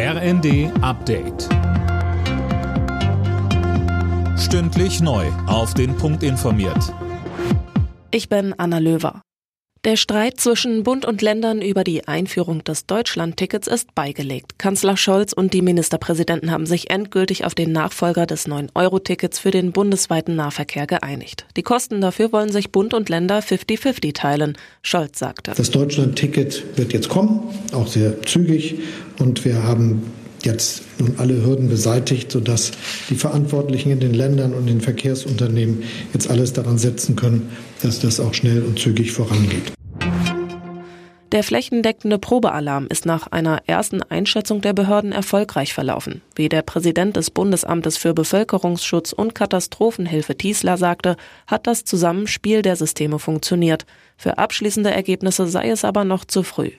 RND Update. Stündlich neu. Auf den Punkt informiert. Ich bin Anna Löwer. Der Streit zwischen Bund und Ländern über die Einführung des Deutschland-Tickets ist beigelegt. Kanzler Scholz und die Ministerpräsidenten haben sich endgültig auf den Nachfolger des 9-Euro-Tickets für den bundesweiten Nahverkehr geeinigt. Die Kosten dafür wollen sich Bund und Länder 50-50 teilen. Scholz sagte. Das Deutschland-Ticket wird jetzt kommen, auch sehr zügig. Und wir haben jetzt nun alle Hürden beseitigt, sodass die Verantwortlichen in den Ländern und den Verkehrsunternehmen jetzt alles daran setzen können, dass das auch schnell und zügig vorangeht. Der flächendeckende Probealarm ist nach einer ersten Einschätzung der Behörden erfolgreich verlaufen. Wie der Präsident des Bundesamtes für Bevölkerungsschutz und Katastrophenhilfe Tiesler sagte, hat das Zusammenspiel der Systeme funktioniert. Für abschließende Ergebnisse sei es aber noch zu früh.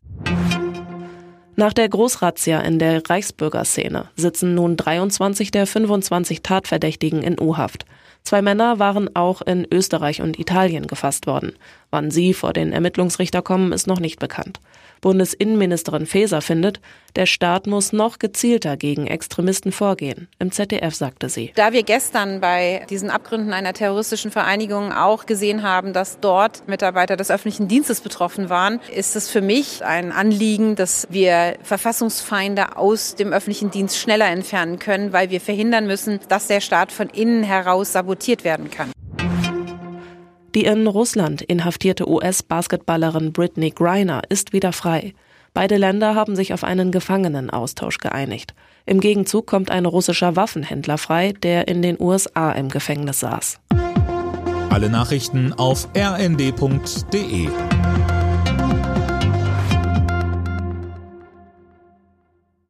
Nach der Großrazzia in der Reichsbürgerszene sitzen nun 23 der 25 Tatverdächtigen in U-Haft. Zwei Männer waren auch in Österreich und Italien gefasst worden. Wann sie vor den Ermittlungsrichter kommen, ist noch nicht bekannt. Bundesinnenministerin Faeser findet, der Staat muss noch gezielter gegen Extremisten vorgehen. Im ZDF sagte sie. Da wir gestern bei diesen Abgründen einer terroristischen Vereinigung auch gesehen haben, dass dort Mitarbeiter des öffentlichen Dienstes betroffen waren, ist es für mich ein Anliegen, dass wir Verfassungsfeinde aus dem öffentlichen Dienst schneller entfernen können, weil wir verhindern müssen, dass der Staat von innen heraus sabotiert werden kann. Die in Russland inhaftierte US-Basketballerin Britney Griner ist wieder frei. Beide Länder haben sich auf einen Gefangenenaustausch geeinigt. Im Gegenzug kommt ein russischer Waffenhändler frei, der in den USA im Gefängnis saß. Alle Nachrichten auf rnd.de